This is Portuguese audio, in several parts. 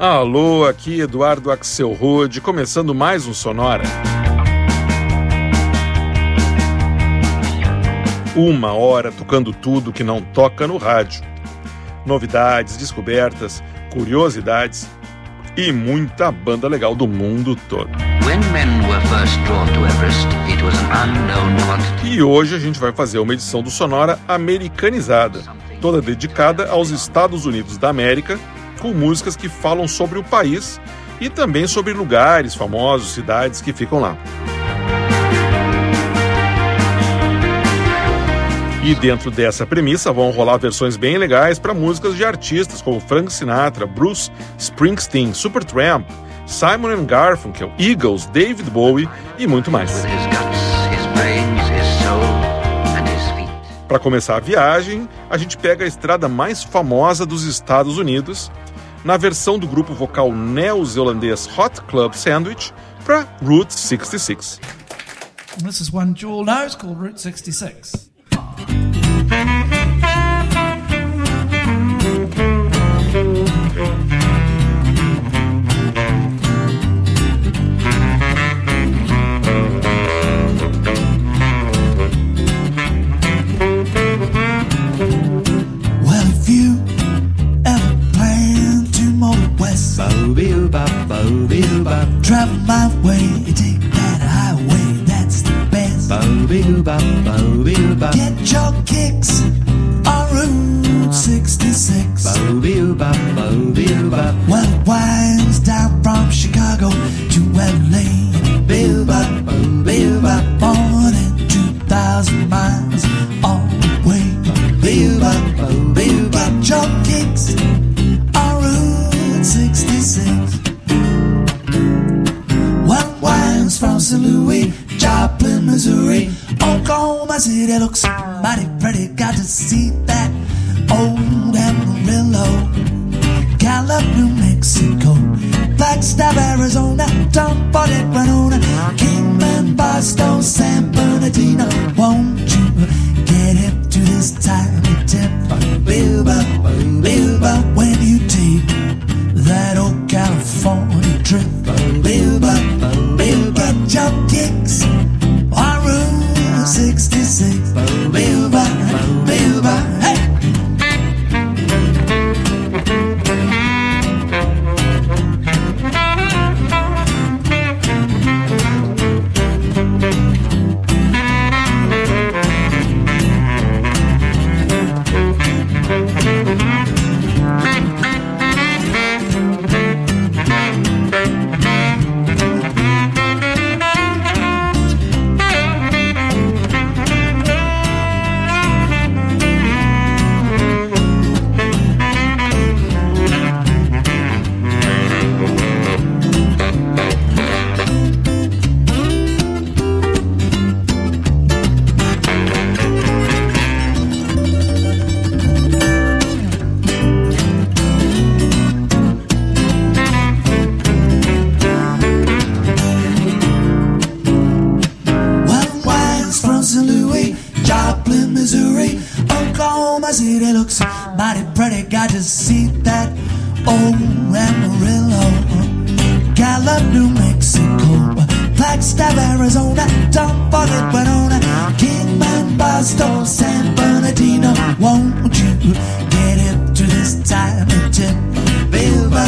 Alô, aqui Eduardo Axel Rode, começando mais um Sonora. Uma hora tocando tudo que não toca no rádio. Novidades, descobertas, curiosidades e muita banda legal do mundo todo. e hoje a gente vai fazer uma edição do Sonora americanizada, toda dedicada aos Estados Unidos da América com músicas que falam sobre o país e também sobre lugares famosos, cidades que ficam lá. E dentro dessa premissa vão rolar versões bem legais para músicas de artistas como Frank Sinatra, Bruce Springsteen, Supertramp, Simon Garfunkel, Eagles, David Bowie e muito mais. Para começar a viagem, a gente pega a estrada mais famosa dos Estados Unidos na versão do grupo vocal neozelandês Hot Club Sandwich para Route 66. This is one knows called Route 66. Travel my way, take that highway, that's the best. Get your kicks on Route 66. Well, winds down from Missouri, Oklahoma City looks mighty pretty. Got to see that old Amarillo, Gallup, New Mexico, Flagstaff, Arizona, don't forget Winona, Kingman, Boston, San Bernardino. Won't you get it to this time? Tip, Bilba,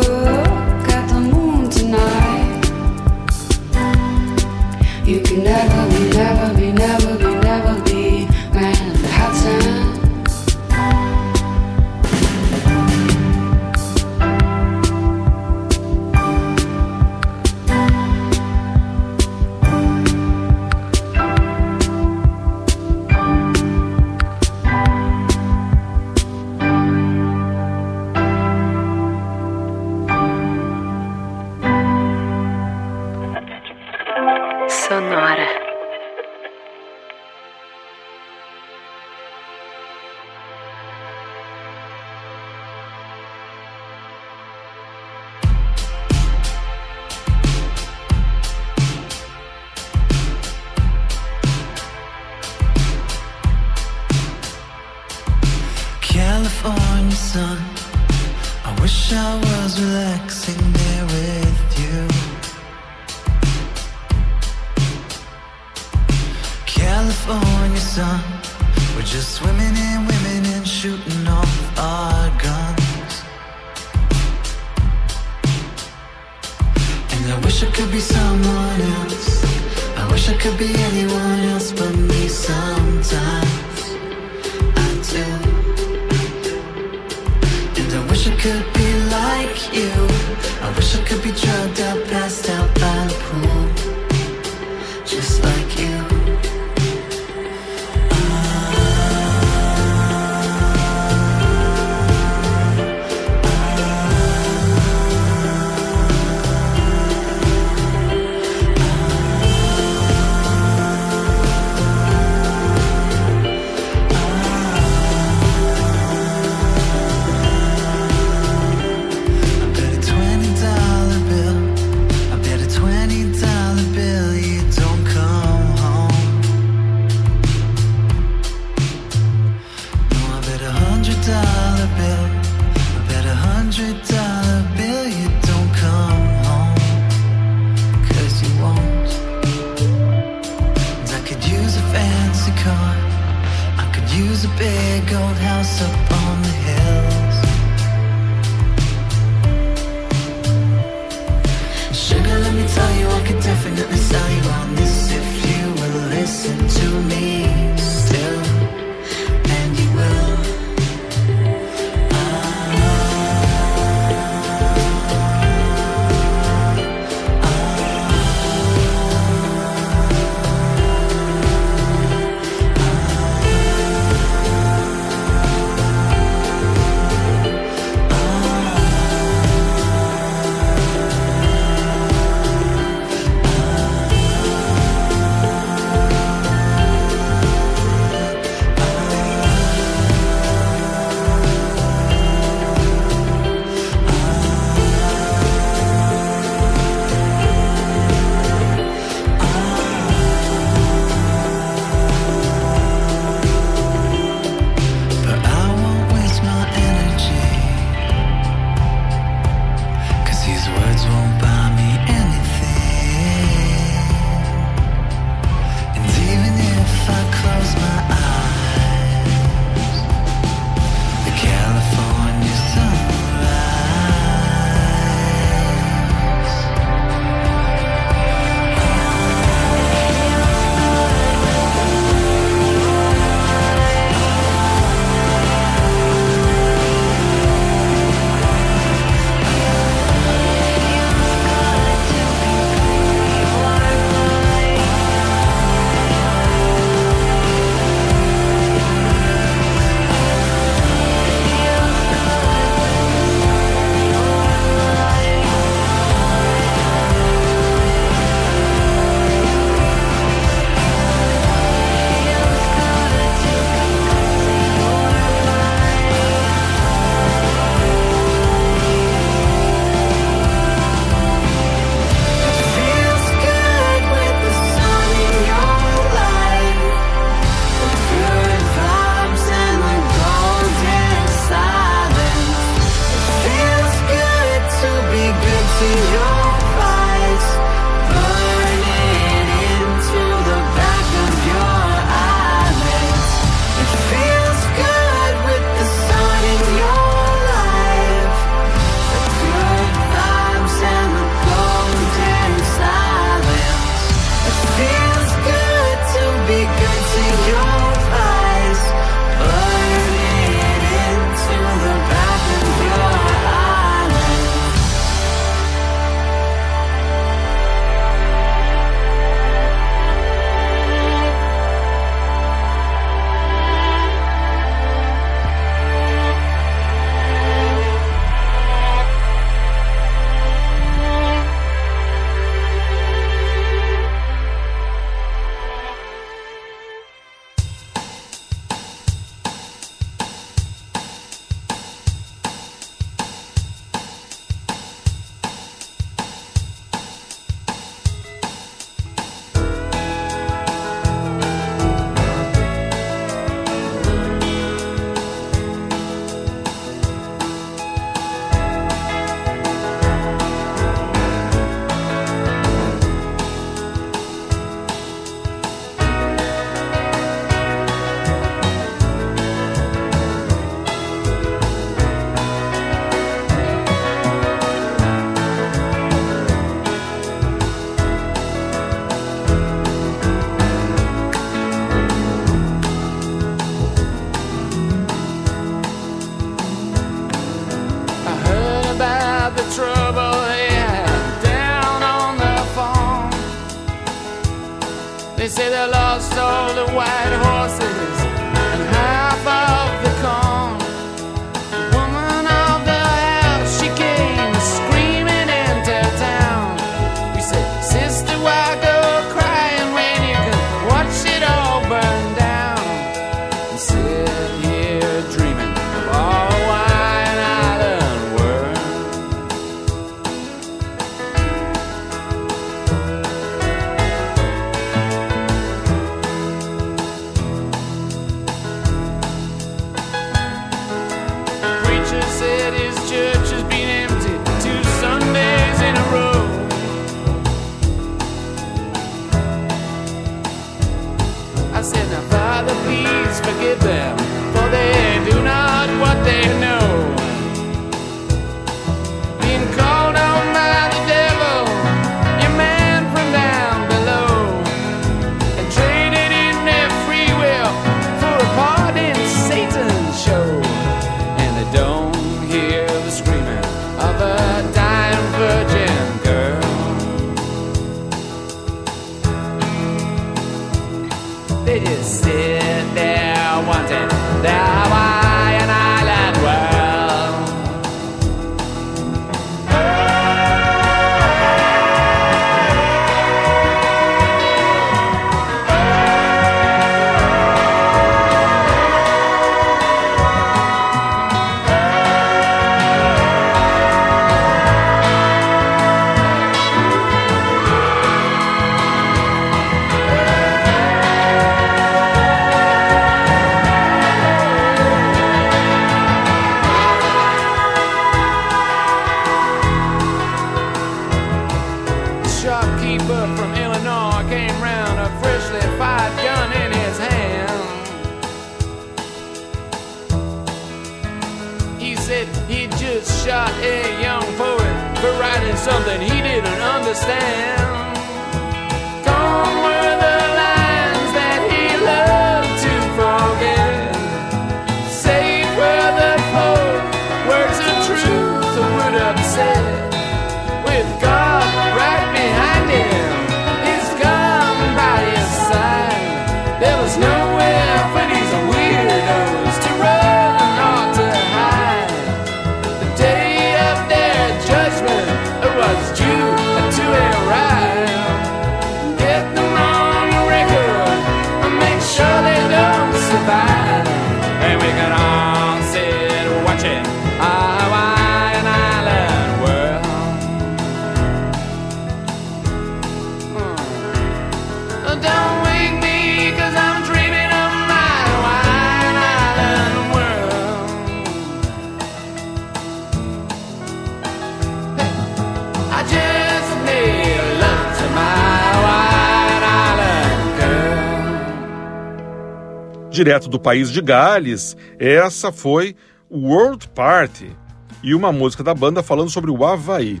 Direto do país de Gales, essa foi World Party e uma música da banda falando sobre o Havaí,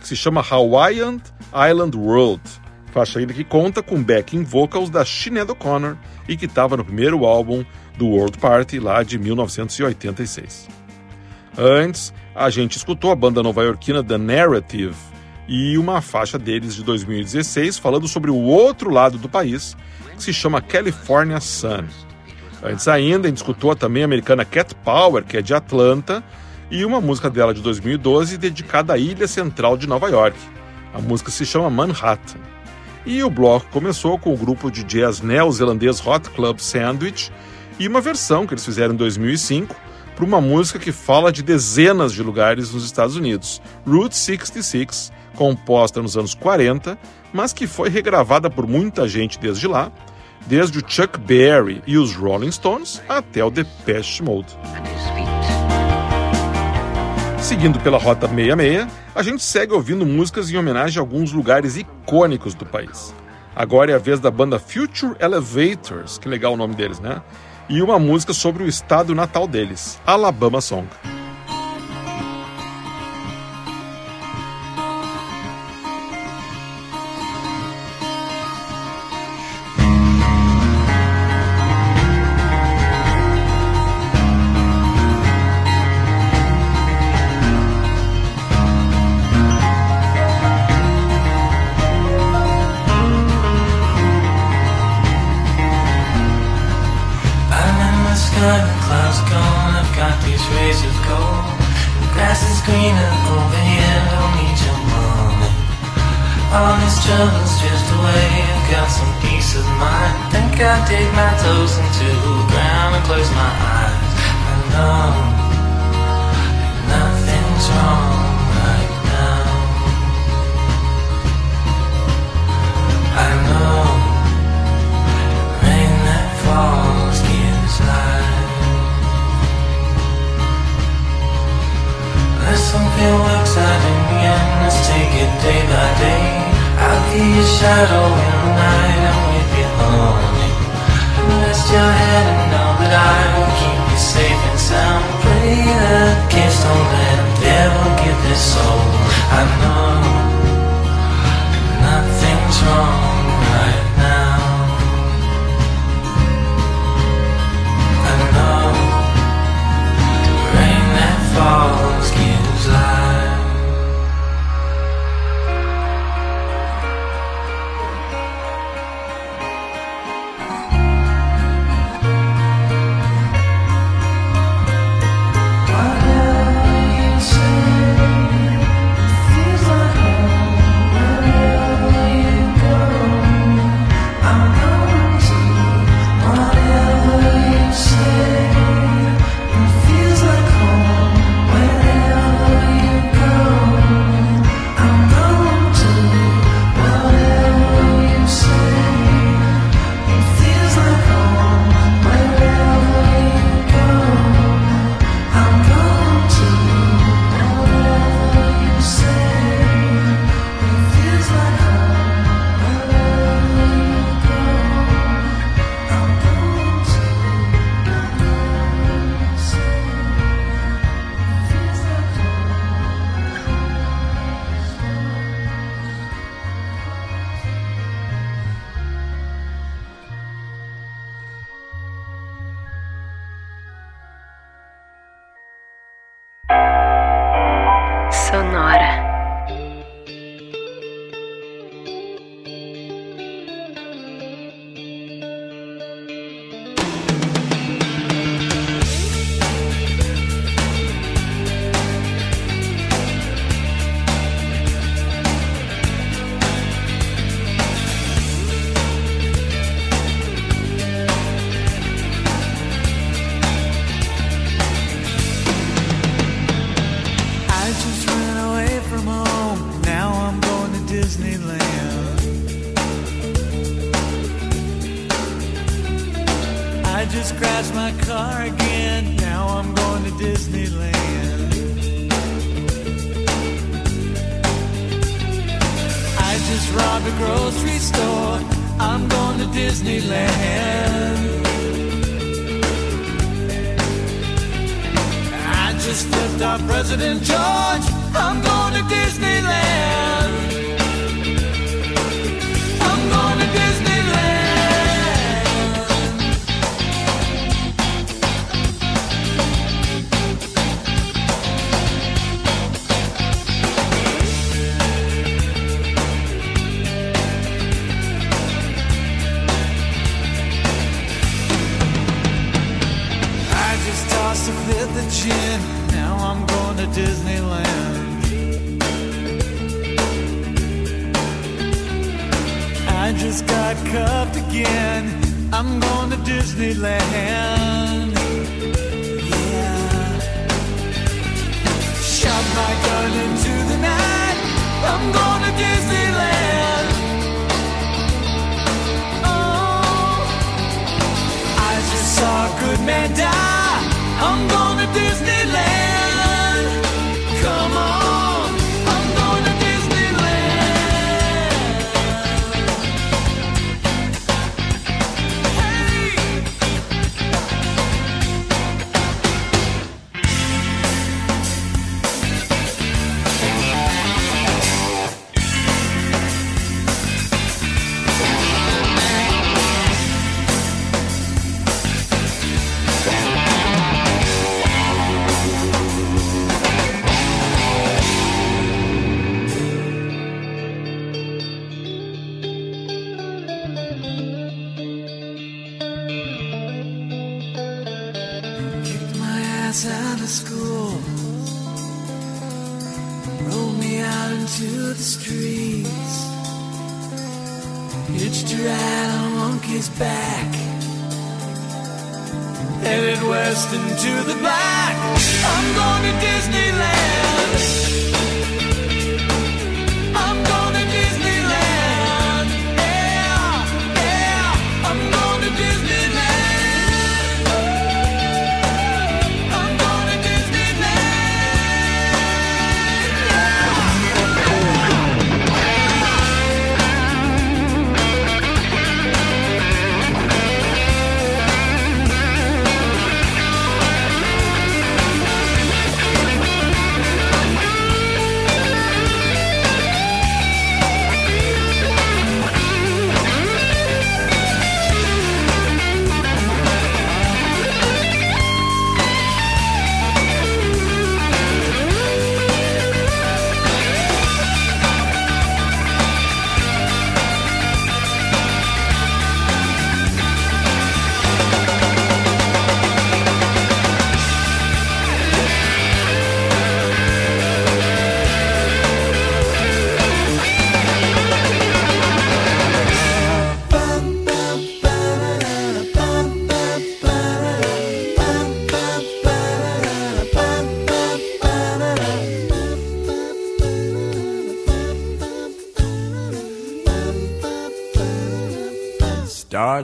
que se chama Hawaiian Island World. Faixa ainda que conta com backing vocals da Sinead O'Connor e que estava no primeiro álbum do World Party lá de 1986. Antes, a gente escutou a banda nova-iorquina The Narrative e uma faixa deles de 2016 falando sobre o outro lado do país, que se chama California Sun. Antes ainda, a gente escutou a também americana Cat Power, que é de Atlanta, e uma música dela de 2012 dedicada à ilha central de Nova York. A música se chama Manhattan. E o bloco começou com o grupo de jazz neozelandês Hot Club Sandwich e uma versão que eles fizeram em 2005 para uma música que fala de dezenas de lugares nos Estados Unidos, Route 66, composta nos anos 40, mas que foi regravada por muita gente desde lá, desde o Chuck Berry e os Rolling Stones até o Depeche Mode. Seguindo pela Rota 66, a gente segue ouvindo músicas em homenagem a alguns lugares icônicos do país. Agora é a vez da banda Future Elevators, que legal o nome deles, né? E uma música sobre o estado natal deles, Alabama Song. love is just a wave Got some peace of mind. Think I dig my toes into the ground And close my eyes. I know Nothing's wrong right now. I know Rain that falls gives life. There's something works out in the end. Let's take it day by day. I'll be your shadow in the night and we be lonely Rest your head and know that I will keep you safe and sound. Pray that kids don't let the devil get this soul. I know nothing's wrong.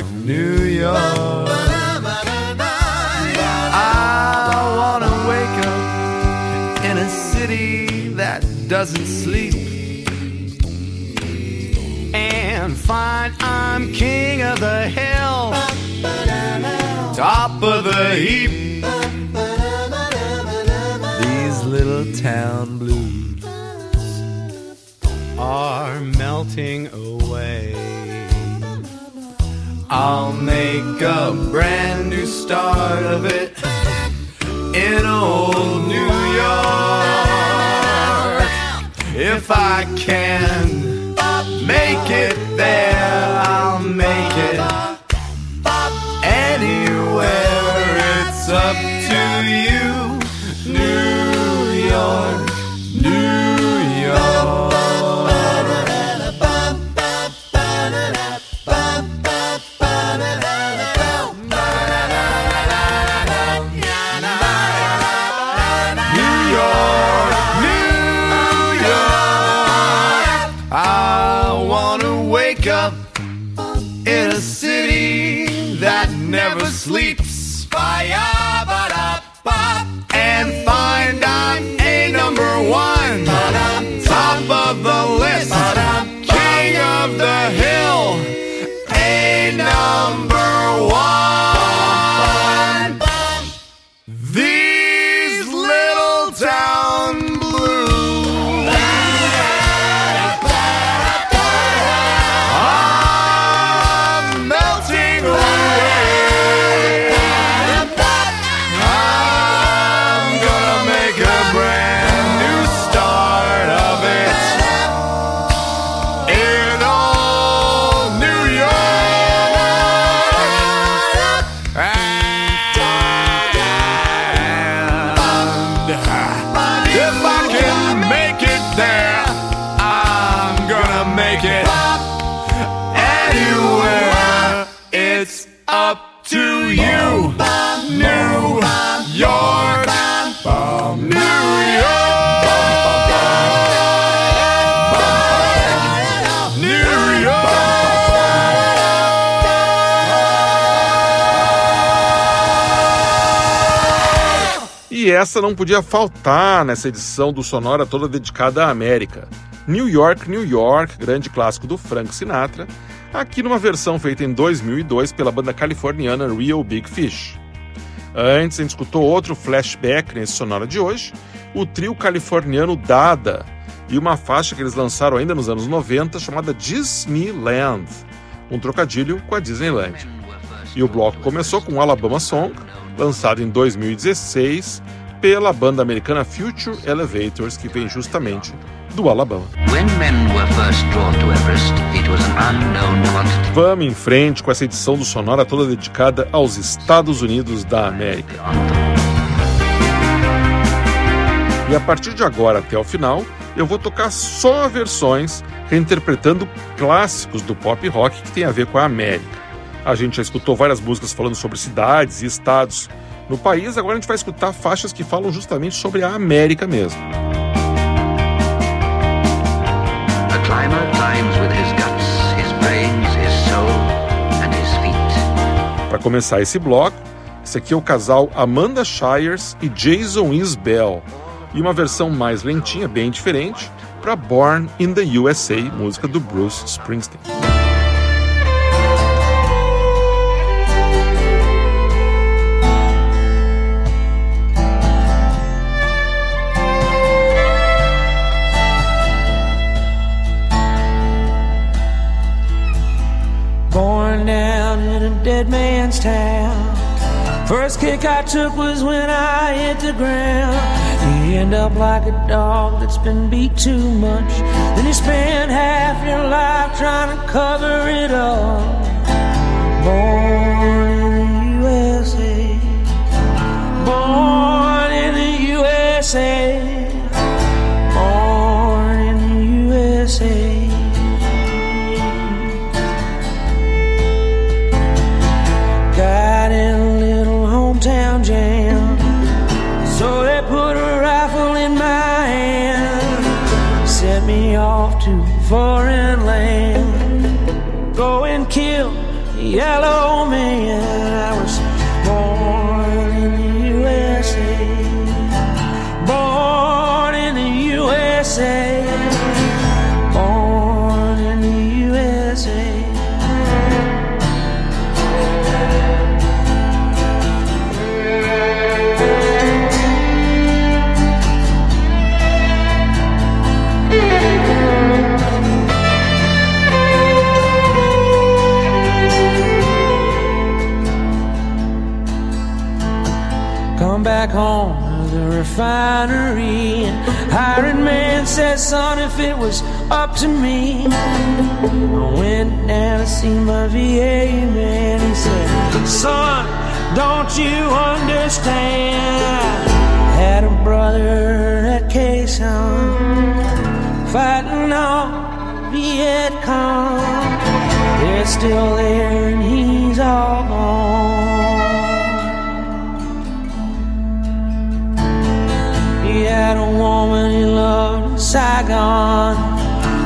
York, New York. I wanna wake up in a city that doesn't sleep and find I'm king of the hill, top of the heap. These little town blues are melting away. I'll make a brand new start of it in old New York if I can. essa não podia faltar nessa edição do Sonora toda dedicada à América. New York, New York, grande clássico do Frank Sinatra, aqui numa versão feita em 2002 pela banda californiana Real Big Fish. Antes, a gente escutou outro flashback nesse Sonora de hoje, o trio californiano Dada, e uma faixa que eles lançaram ainda nos anos 90 chamada Disneyland, um trocadilho com a Disneyland. E o bloco começou com Alabama Song, lançado em 2016, pela banda americana Future Elevators, que vem justamente do Alabama. Everest. Vamos em frente com essa edição do Sonora toda dedicada aos Estados Unidos da América. E a partir de agora até o final, eu vou tocar só versões reinterpretando clássicos do pop rock que tem a ver com a América. A gente já escutou várias músicas falando sobre cidades e estados no país, agora a gente vai escutar faixas que falam justamente sobre a América mesmo. A climber climbs with his guts, his brains, his soul, and his feet. Para começar esse bloco, esse aqui é o casal Amanda Shires e Jason Isbell, e uma versão mais lentinha, bem diferente, para Born in the USA, música do Bruce Springsteen. First kick I took was when I hit the ground. You end up like a dog that's been beat too much. Then you spend half your life trying to cover it up. Born in the USA. Born in the USA. Yellow man. Home to the refinery. Hiring man said, son, if it was up to me, I went down to see my VA man. He said, son, don't you understand? I had a brother at Quezon fighting on Viet Cong. They're still there and he's all gone. Had a woman he loved in Saigon.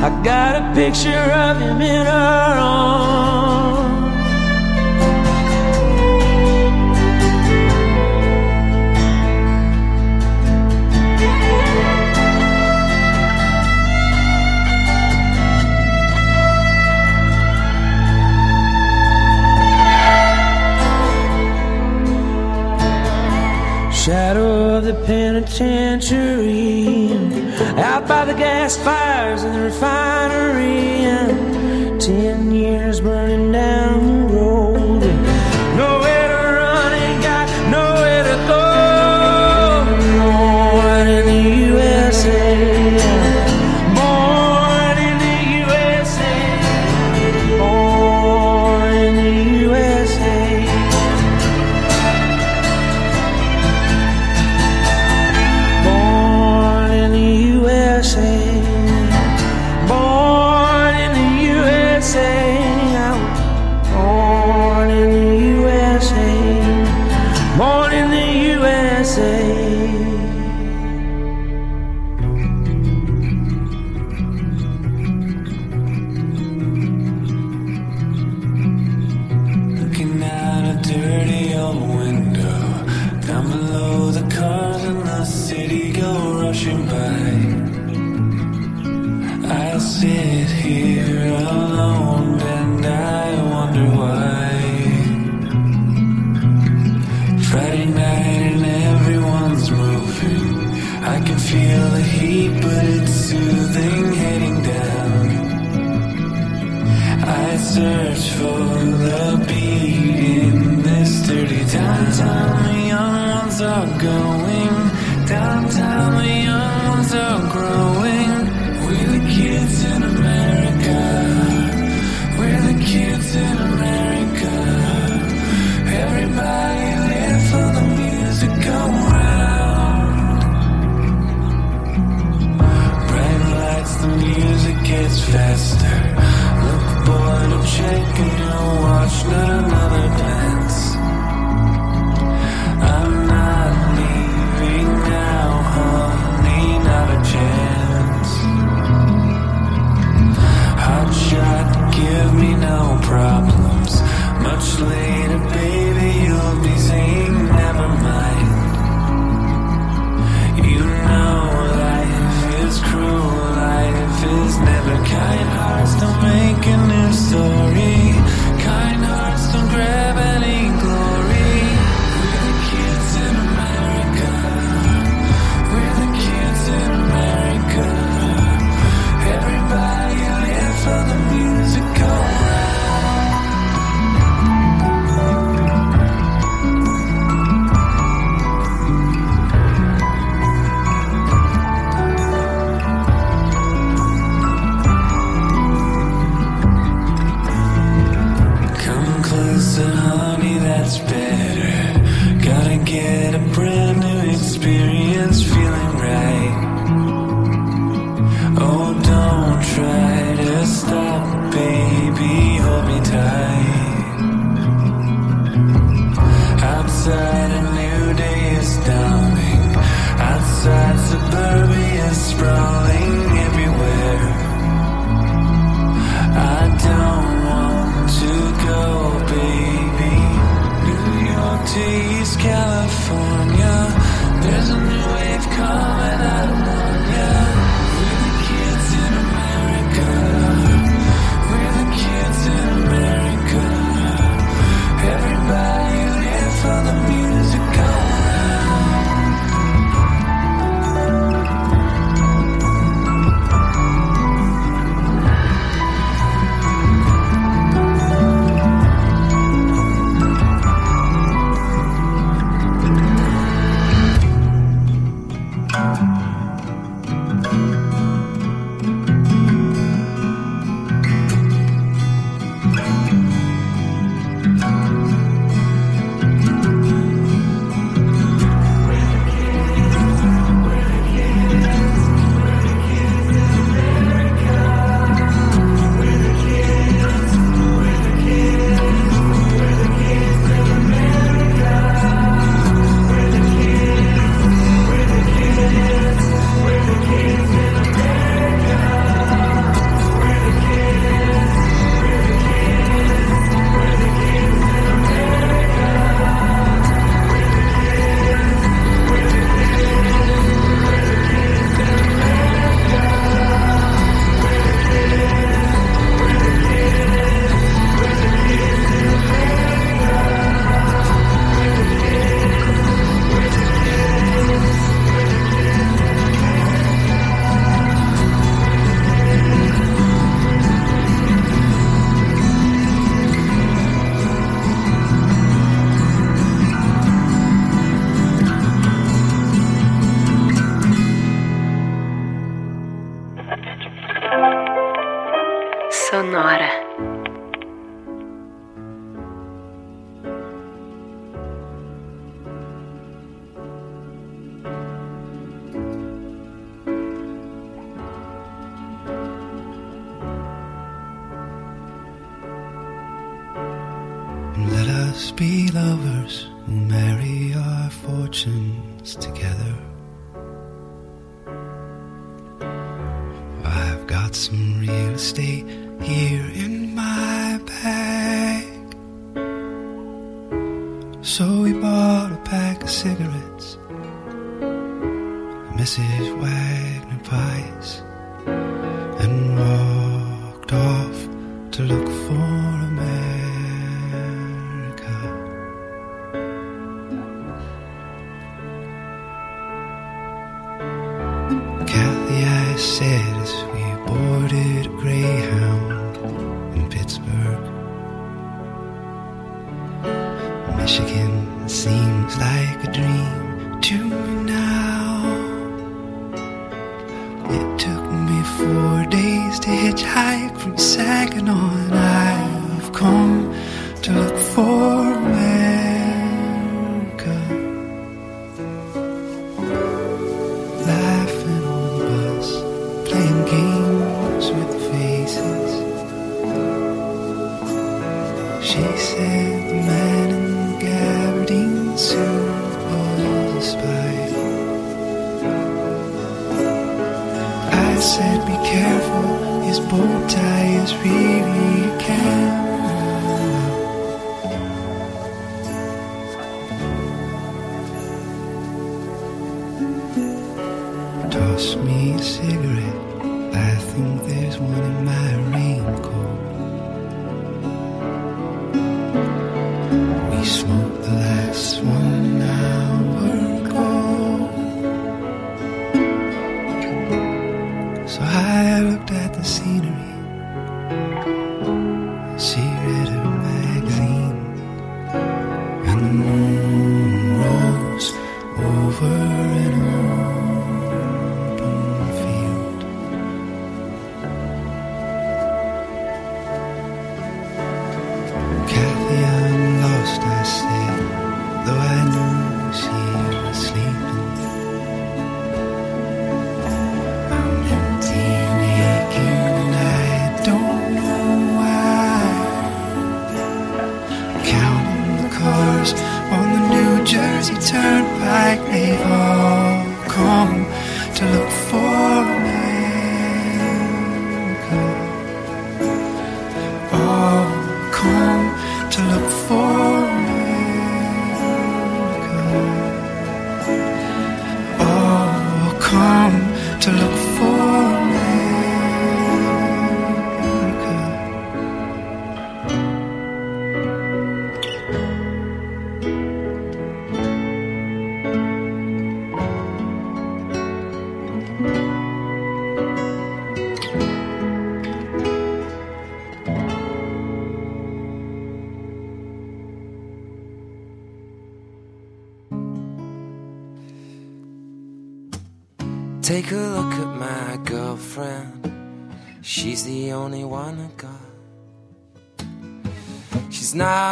I got a picture of him in her arms. Shadow of the penitentiary, out by the gas fires in the refinery, and ten years burning down Michigan seems like a dream to me now. It took me four days to hitchhike from Saginaw,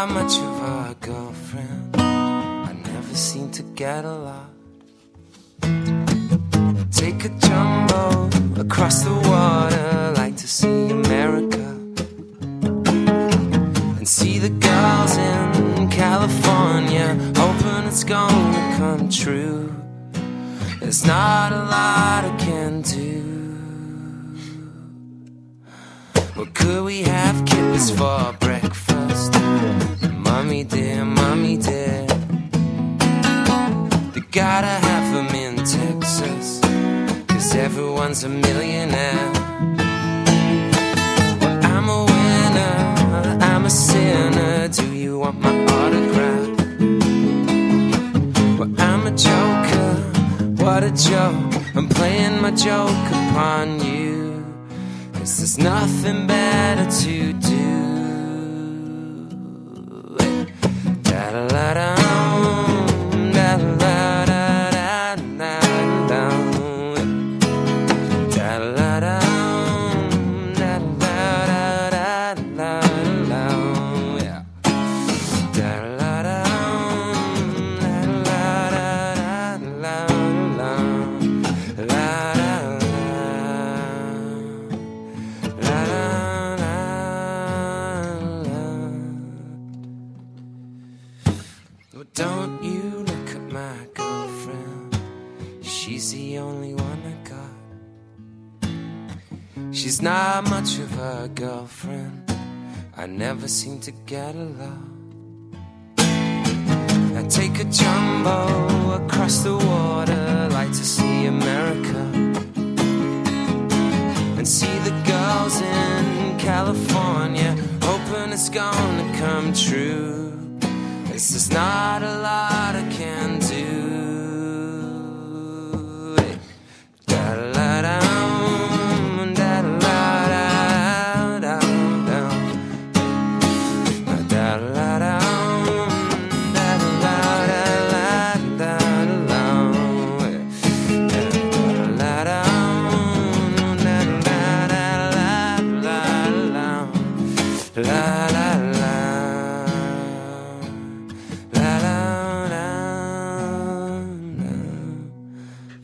Not much of a girlfriend. I never seem to get a lot. Take a jumbo across the water, like to see America. And see the girls in California, hoping it's gonna come true. There's not a lot I can do. Well, could we have kids for? Dear, mommy dear. They gotta have them in Texas, cause everyone's a millionaire. Well, I'm a winner, I'm a sinner. Do you want my autograph? Well, I'm a joker, what a joke. I'm playing my joke upon you. Cause there's nothing better to la la. da never seem to get a lot. I take a jumbo across the water, like to see America. And see the girls in California, hoping it's gonna come true. This is not a lot I can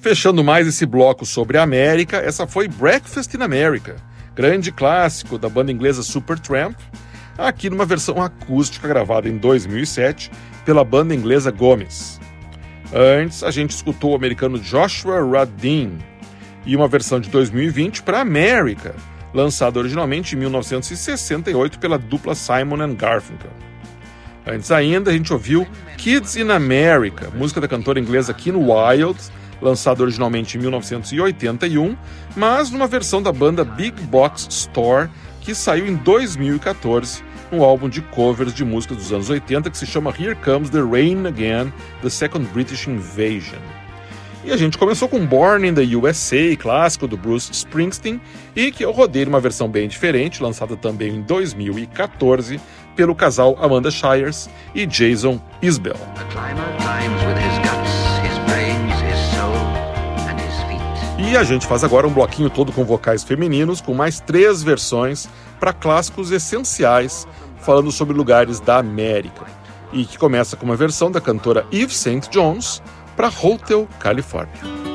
fechando mais esse bloco sobre a América, essa foi Breakfast in America, grande clássico da banda inglesa Supertramp, aqui numa versão acústica gravada em 2007 pela banda inglesa Gomes. Antes, a gente escutou o americano Joshua Radin e uma versão de 2020 para América, lançada originalmente em 1968 pela dupla Simon Garfunkel. Antes ainda, a gente ouviu Kids in America, música da cantora inglesa Kim Wilde, lançada originalmente em 1981, mas numa versão da banda Big Box Store, que saiu em 2014, um álbum de covers de músicas dos anos 80 que se chama Here Comes the Rain Again, The Second British Invasion. E a gente começou com Born in the USA, clássico do Bruce Springsteen, e que eu rodei uma versão bem diferente, lançada também em 2014 pelo casal Amanda Shires e Jason Isbell. E a gente faz agora um bloquinho todo com vocais femininos, com mais três versões para clássicos essenciais, falando sobre lugares da América. E que começa com uma versão da cantora Eve St. Jones para Hotel California.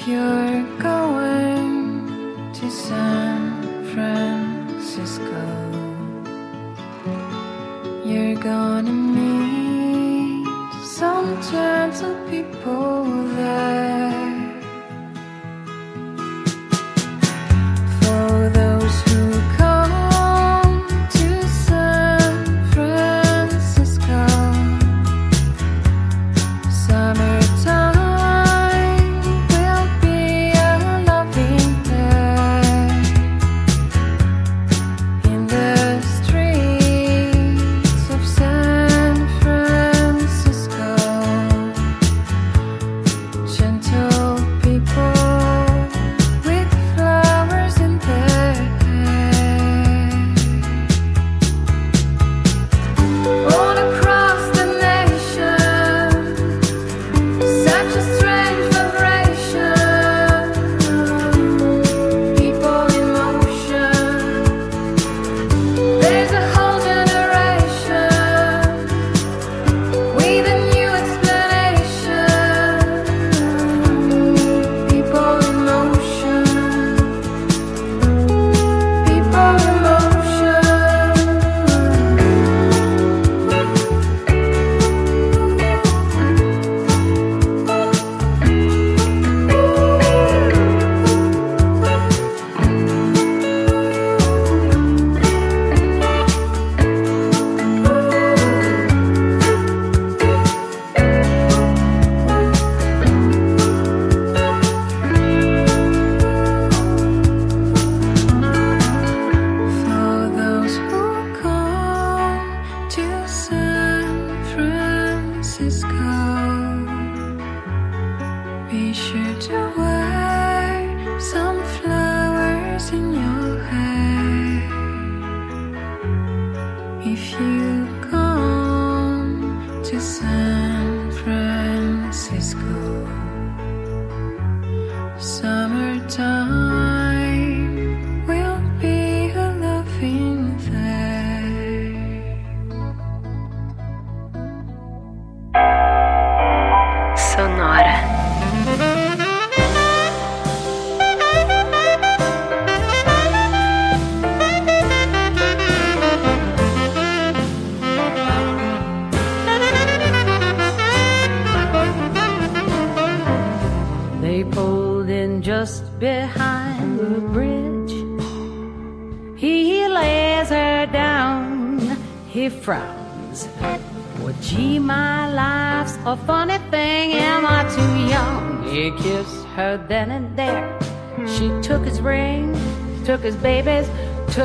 If you're going to San Francisco, you're gonna meet some gentle people there.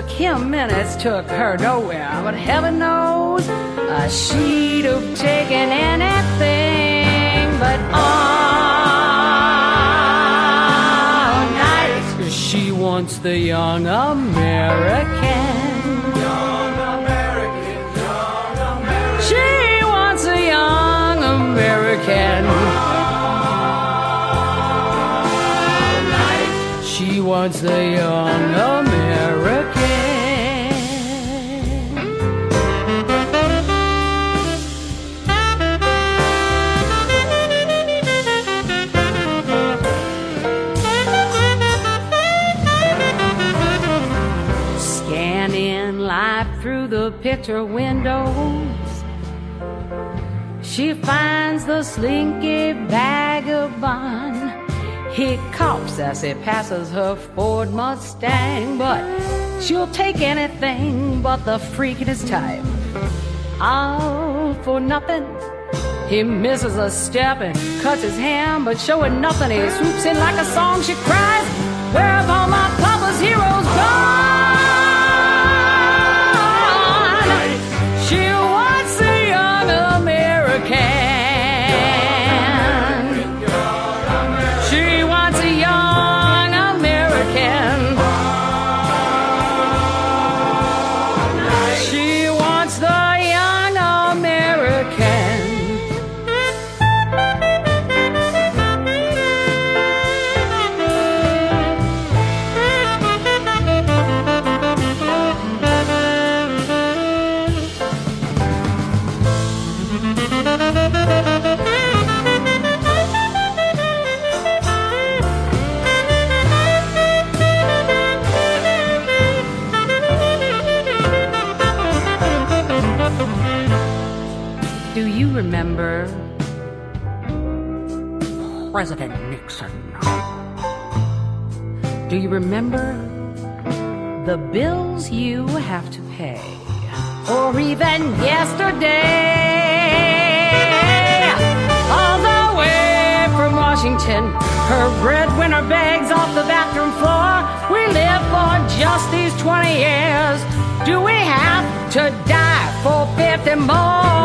Took him minutes, took her nowhere. But heaven knows uh, she'd have taken anything but all night. She wants the young American. She wants a young American. She wants the young picture windows. She finds the slinky vagabond. He coughs as he passes her Ford Mustang, but she'll take anything but the freak in his type. All for nothing. He misses a step and cuts his hand, but showing nothing, he swoops in like a song. She cries, Where have all my papa's heroes President Nixon. Do you remember the bills you have to pay? Or even yesterday, all the way from Washington, her breadwinner begs off the bathroom floor. We live for just these 20 years. Do we have to die for 50 more?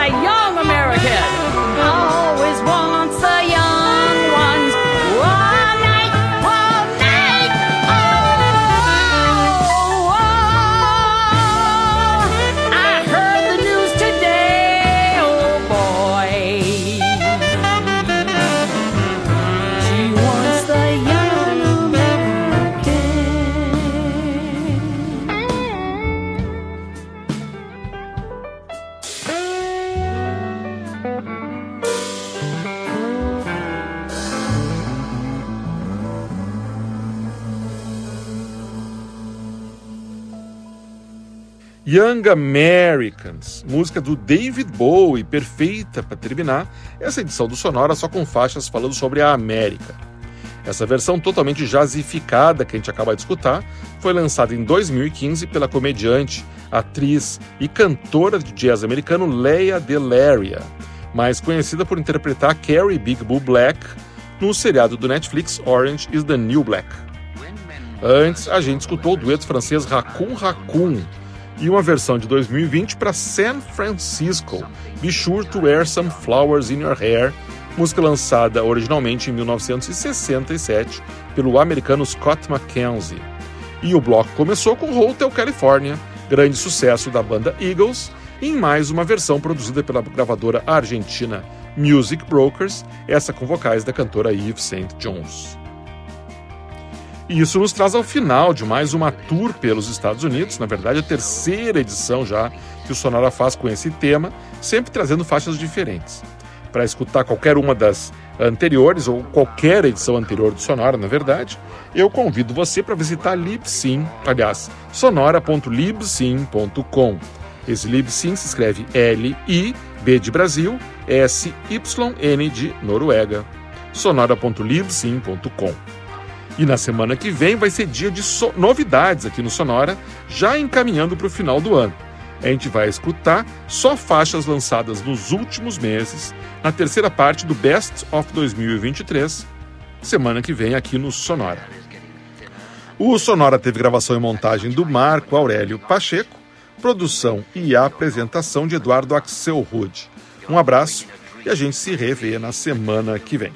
a young American. Young Americans, música do David Bowie, perfeita para terminar essa edição do Sonora só com faixas falando sobre a América. Essa versão totalmente jazzificada que a gente acaba de escutar foi lançada em 2015 pela comediante, atriz e cantora de jazz americano Leia Delaria, mais conhecida por interpretar Carrie Big Blue Black no seriado do Netflix Orange is the New Black. Antes, a gente escutou o dueto francês Raccoon Raccoon e uma versão de 2020 para San Francisco, Be Sure to Wear Some Flowers in Your Hair, música lançada originalmente em 1967 pelo americano Scott McKenzie. E o bloco começou com Hotel California, grande sucesso da banda Eagles, em mais uma versão produzida pela gravadora argentina Music Brokers, essa com vocais da cantora Yves St. Jones. E isso nos traz ao final de mais uma tour pelos Estados Unidos, na verdade a terceira edição já que o Sonora faz com esse tema, sempre trazendo faixas diferentes. Para escutar qualquer uma das anteriores ou qualquer edição anterior do Sonora, na verdade, eu convido você para visitar Libsyn, aliás, sonora.libsyn.com. Esse Libsyn se escreve L-I, B de Brasil, S-Y-N de Noruega. sonora.libsyn.com. E na semana que vem vai ser dia de so novidades aqui no Sonora, já encaminhando para o final do ano. A gente vai escutar só faixas lançadas nos últimos meses, na terceira parte do Best of 2023, semana que vem aqui no Sonora. O Sonora teve gravação e montagem do Marco Aurélio Pacheco, produção e apresentação de Eduardo Axel Rude. Um abraço e a gente se revê na semana que vem.